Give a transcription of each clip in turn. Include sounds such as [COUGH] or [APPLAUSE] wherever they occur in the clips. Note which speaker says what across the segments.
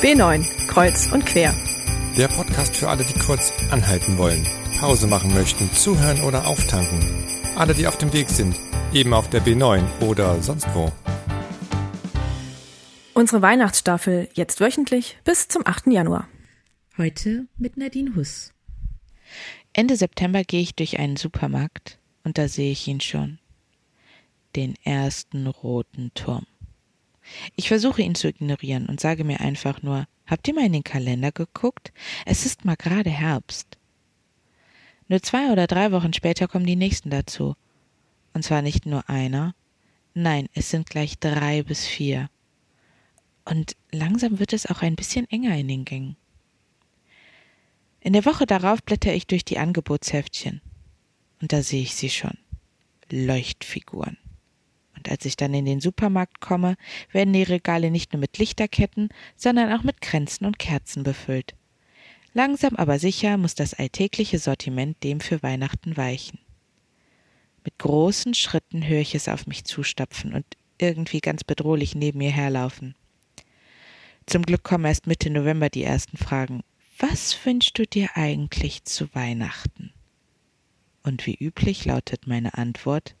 Speaker 1: B9, Kreuz und Quer.
Speaker 2: Der Podcast für alle, die kurz anhalten wollen, Pause machen möchten, zuhören oder auftanken. Alle, die auf dem Weg sind, eben auf der B9 oder sonst wo.
Speaker 1: Unsere Weihnachtsstaffel jetzt wöchentlich bis zum 8. Januar.
Speaker 3: Heute mit Nadine Huss.
Speaker 4: Ende September gehe ich durch einen Supermarkt und da sehe ich ihn schon. Den ersten roten Turm. Ich versuche ihn zu ignorieren und sage mir einfach nur, habt ihr mal in den Kalender geguckt? Es ist mal gerade Herbst. Nur zwei oder drei Wochen später kommen die nächsten dazu. Und zwar nicht nur einer, nein, es sind gleich drei bis vier. Und langsam wird es auch ein bisschen enger in den Gängen. In der Woche darauf blätter ich durch die Angebotsheftchen. Und da sehe ich sie schon. Leuchtfiguren. Und als ich dann in den Supermarkt komme, werden die Regale nicht nur mit Lichterketten, sondern auch mit Kränzen und Kerzen befüllt. Langsam aber sicher muss das alltägliche Sortiment dem für Weihnachten weichen. Mit großen Schritten höre ich es auf mich zustapfen und irgendwie ganz bedrohlich neben mir herlaufen. Zum Glück kommen erst Mitte November die ersten Fragen. Was wünschst du dir eigentlich zu Weihnachten? Und wie üblich lautet meine Antwort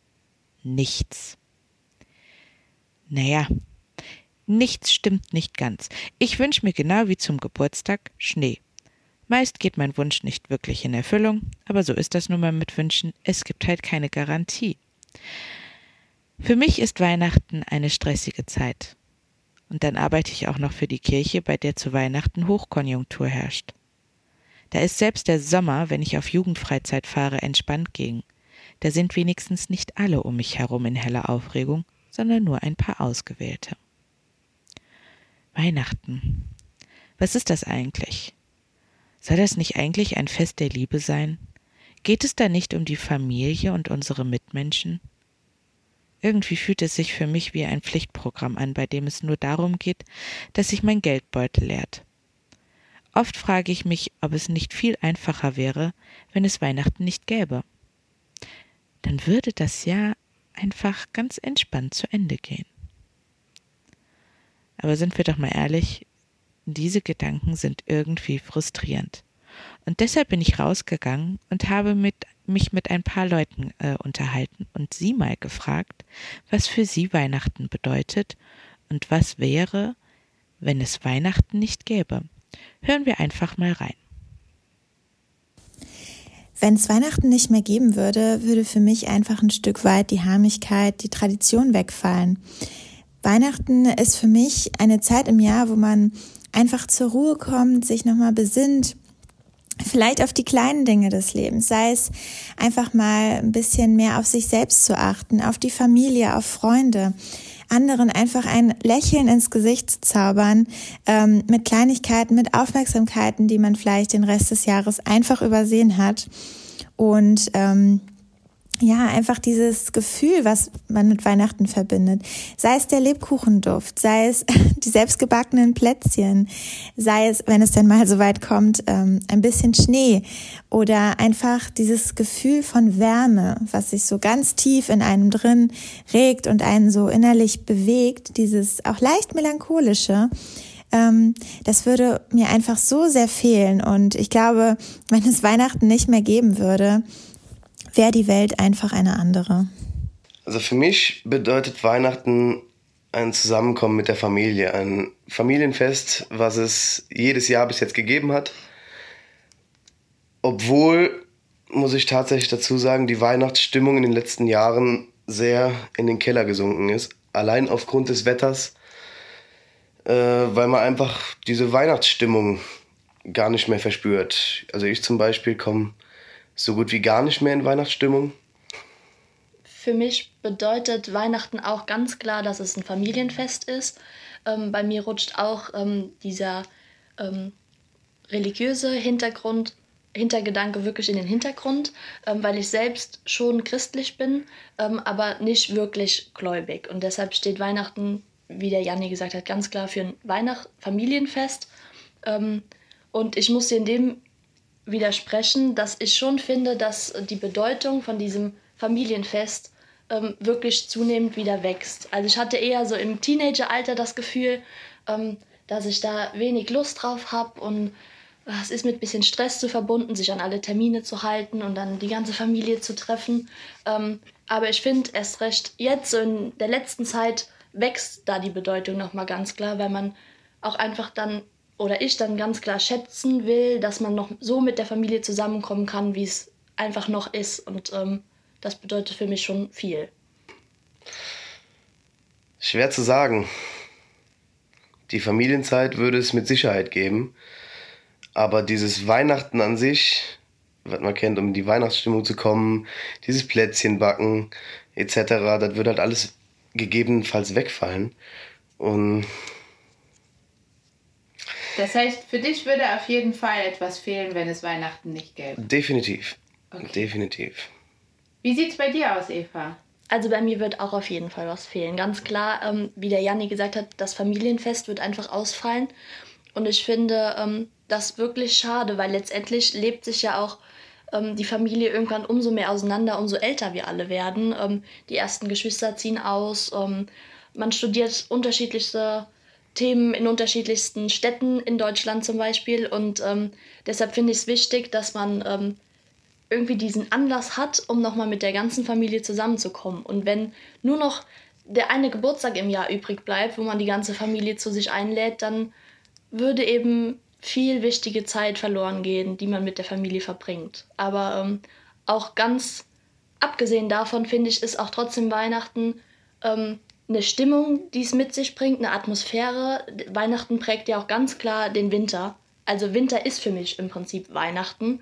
Speaker 4: nichts. Naja, nichts stimmt nicht ganz. Ich wünsche mir genau wie zum Geburtstag Schnee. Meist geht mein Wunsch nicht wirklich in Erfüllung, aber so ist das nun mal mit Wünschen, es gibt halt keine Garantie. Für mich ist Weihnachten eine stressige Zeit. Und dann arbeite ich auch noch für die Kirche, bei der zu Weihnachten Hochkonjunktur herrscht. Da ist selbst der Sommer, wenn ich auf Jugendfreizeit fahre, entspannt gegen. Da sind wenigstens nicht alle um mich herum in heller Aufregung, sondern nur ein paar ausgewählte. Weihnachten. Was ist das eigentlich? Soll das nicht eigentlich ein Fest der Liebe sein? Geht es da nicht um die Familie und unsere Mitmenschen? Irgendwie fühlt es sich für mich wie ein Pflichtprogramm an, bei dem es nur darum geht, dass sich mein Geldbeutel leert. Oft frage ich mich, ob es nicht viel einfacher wäre, wenn es Weihnachten nicht gäbe. Dann würde das Jahr einfach ganz entspannt zu Ende gehen. Aber sind wir doch mal ehrlich, diese Gedanken sind irgendwie frustrierend. Und deshalb bin ich rausgegangen und habe mit, mich mit ein paar Leuten äh, unterhalten und sie mal gefragt, was für sie Weihnachten bedeutet und was wäre, wenn es Weihnachten nicht gäbe. Hören wir einfach mal rein.
Speaker 5: Wenn es Weihnachten nicht mehr geben würde, würde für mich einfach ein Stück weit die Heimlichkeit, die Tradition wegfallen. Weihnachten ist für mich eine Zeit im Jahr, wo man einfach zur Ruhe kommt, sich nochmal besinnt, vielleicht auf die kleinen Dinge des Lebens, sei es einfach mal ein bisschen mehr auf sich selbst zu achten, auf die Familie, auf Freunde, anderen einfach ein Lächeln ins Gesicht zaubern, ähm, mit Kleinigkeiten, mit Aufmerksamkeiten, die man vielleicht den Rest des Jahres einfach übersehen hat. Und ähm, ja, einfach dieses Gefühl, was man mit Weihnachten verbindet. Sei es der Lebkuchenduft, sei es [LAUGHS] die selbstgebackenen Plätzchen, sei es, wenn es denn mal so weit kommt, ähm, ein bisschen Schnee oder einfach dieses Gefühl von Wärme, was sich so ganz tief in einem drin regt und einen so innerlich bewegt, dieses auch leicht melancholische ähm, das würde mir einfach so sehr fehlen. Und ich glaube, wenn es Weihnachten nicht mehr geben würde, wäre die Welt einfach eine andere.
Speaker 6: Also für mich bedeutet Weihnachten ein Zusammenkommen mit der Familie, ein Familienfest, was es jedes Jahr bis jetzt gegeben hat. Obwohl, muss ich tatsächlich dazu sagen, die Weihnachtsstimmung in den letzten Jahren sehr in den Keller gesunken ist. Allein aufgrund des Wetters, äh, weil man einfach diese Weihnachtsstimmung gar nicht mehr verspürt. Also ich zum Beispiel komme so gut wie gar nicht mehr in Weihnachtsstimmung?
Speaker 7: Für mich bedeutet Weihnachten auch ganz klar, dass es ein Familienfest ist. Ähm, bei mir rutscht auch ähm, dieser ähm, religiöse Hintergrund, Hintergedanke wirklich in den Hintergrund, ähm, weil ich selbst schon christlich bin, ähm, aber nicht wirklich gläubig. Und deshalb steht Weihnachten, wie der Janni gesagt hat, ganz klar für ein Weihnacht Familienfest. Ähm, und ich muss in dem widersprechen, dass ich schon finde, dass die Bedeutung von diesem Familienfest ähm, wirklich zunehmend wieder wächst. Also ich hatte eher so im Teenageralter das Gefühl, ähm, dass ich da wenig Lust drauf habe und ah, es ist mit ein bisschen Stress zu verbunden, sich an alle Termine zu halten und dann die ganze Familie zu treffen. Ähm, aber ich finde erst recht jetzt so in der letzten Zeit wächst da die Bedeutung nochmal ganz klar, weil man auch einfach dann oder ich dann ganz klar schätzen will, dass man noch so mit der Familie zusammenkommen kann, wie es einfach noch ist. Und ähm, das bedeutet für mich schon viel.
Speaker 6: Schwer zu sagen. Die Familienzeit würde es mit Sicherheit geben. Aber dieses Weihnachten an sich, was man kennt, um in die Weihnachtsstimmung zu kommen, dieses Plätzchen backen etc., das würde halt alles gegebenenfalls wegfallen. Und
Speaker 4: das heißt, für dich würde auf jeden Fall etwas fehlen, wenn es Weihnachten nicht gäbe.
Speaker 6: Definitiv. Okay. Definitiv.
Speaker 4: Wie sieht es bei dir aus, Eva?
Speaker 7: Also bei mir wird auch auf jeden Fall was fehlen. Ganz klar, ähm, wie der Janni gesagt hat, das Familienfest wird einfach ausfallen. Und ich finde ähm, das wirklich schade, weil letztendlich lebt sich ja auch ähm, die Familie irgendwann umso mehr auseinander, umso älter wir alle werden. Ähm, die ersten Geschwister ziehen aus. Ähm, man studiert unterschiedlichste Themen in unterschiedlichsten Städten in Deutschland zum Beispiel. Und ähm, deshalb finde ich es wichtig, dass man ähm, irgendwie diesen Anlass hat, um nochmal mit der ganzen Familie zusammenzukommen. Und wenn nur noch der eine Geburtstag im Jahr übrig bleibt, wo man die ganze Familie zu sich einlädt, dann würde eben viel wichtige Zeit verloren gehen, die man mit der Familie verbringt. Aber ähm, auch ganz abgesehen davon, finde ich, ist auch trotzdem Weihnachten ähm, eine Stimmung, die es mit sich bringt, eine Atmosphäre. Weihnachten prägt ja auch ganz klar den Winter. Also Winter ist für mich im Prinzip Weihnachten.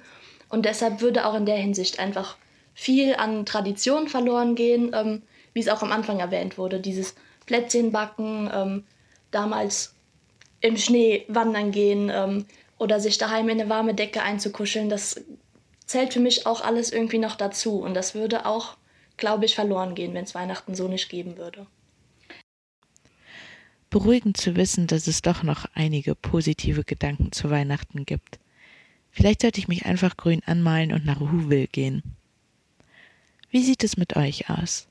Speaker 7: Und deshalb würde auch in der Hinsicht einfach viel an Tradition verloren gehen, ähm, wie es auch am Anfang erwähnt wurde. Dieses Plätzchenbacken, ähm, damals im Schnee wandern gehen ähm, oder sich daheim in eine warme Decke einzukuscheln, das zählt für mich auch alles irgendwie noch dazu. Und das würde auch, glaube ich, verloren gehen, wenn es Weihnachten so nicht geben würde
Speaker 4: beruhigend zu wissen, dass es doch noch einige positive Gedanken zu Weihnachten gibt. Vielleicht sollte ich mich einfach grün anmalen und nach Whoville gehen. Wie sieht es mit euch aus?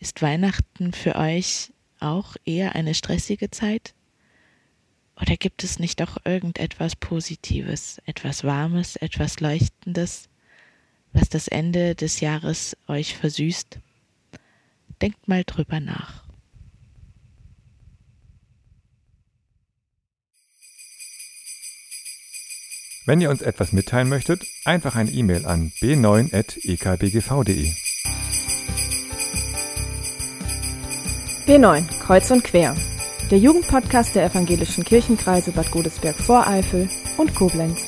Speaker 4: Ist Weihnachten für euch auch eher eine stressige Zeit? Oder gibt es nicht doch irgendetwas Positives, etwas Warmes, etwas Leuchtendes, was das Ende des Jahres euch versüßt? Denkt mal drüber nach.
Speaker 2: Wenn ihr uns etwas mitteilen möchtet, einfach eine E-Mail an b9.ekbgv.de.
Speaker 1: B9, Kreuz und Quer. Der Jugendpodcast der evangelischen Kirchenkreise Bad Godesberg-Voreifel und Koblenz.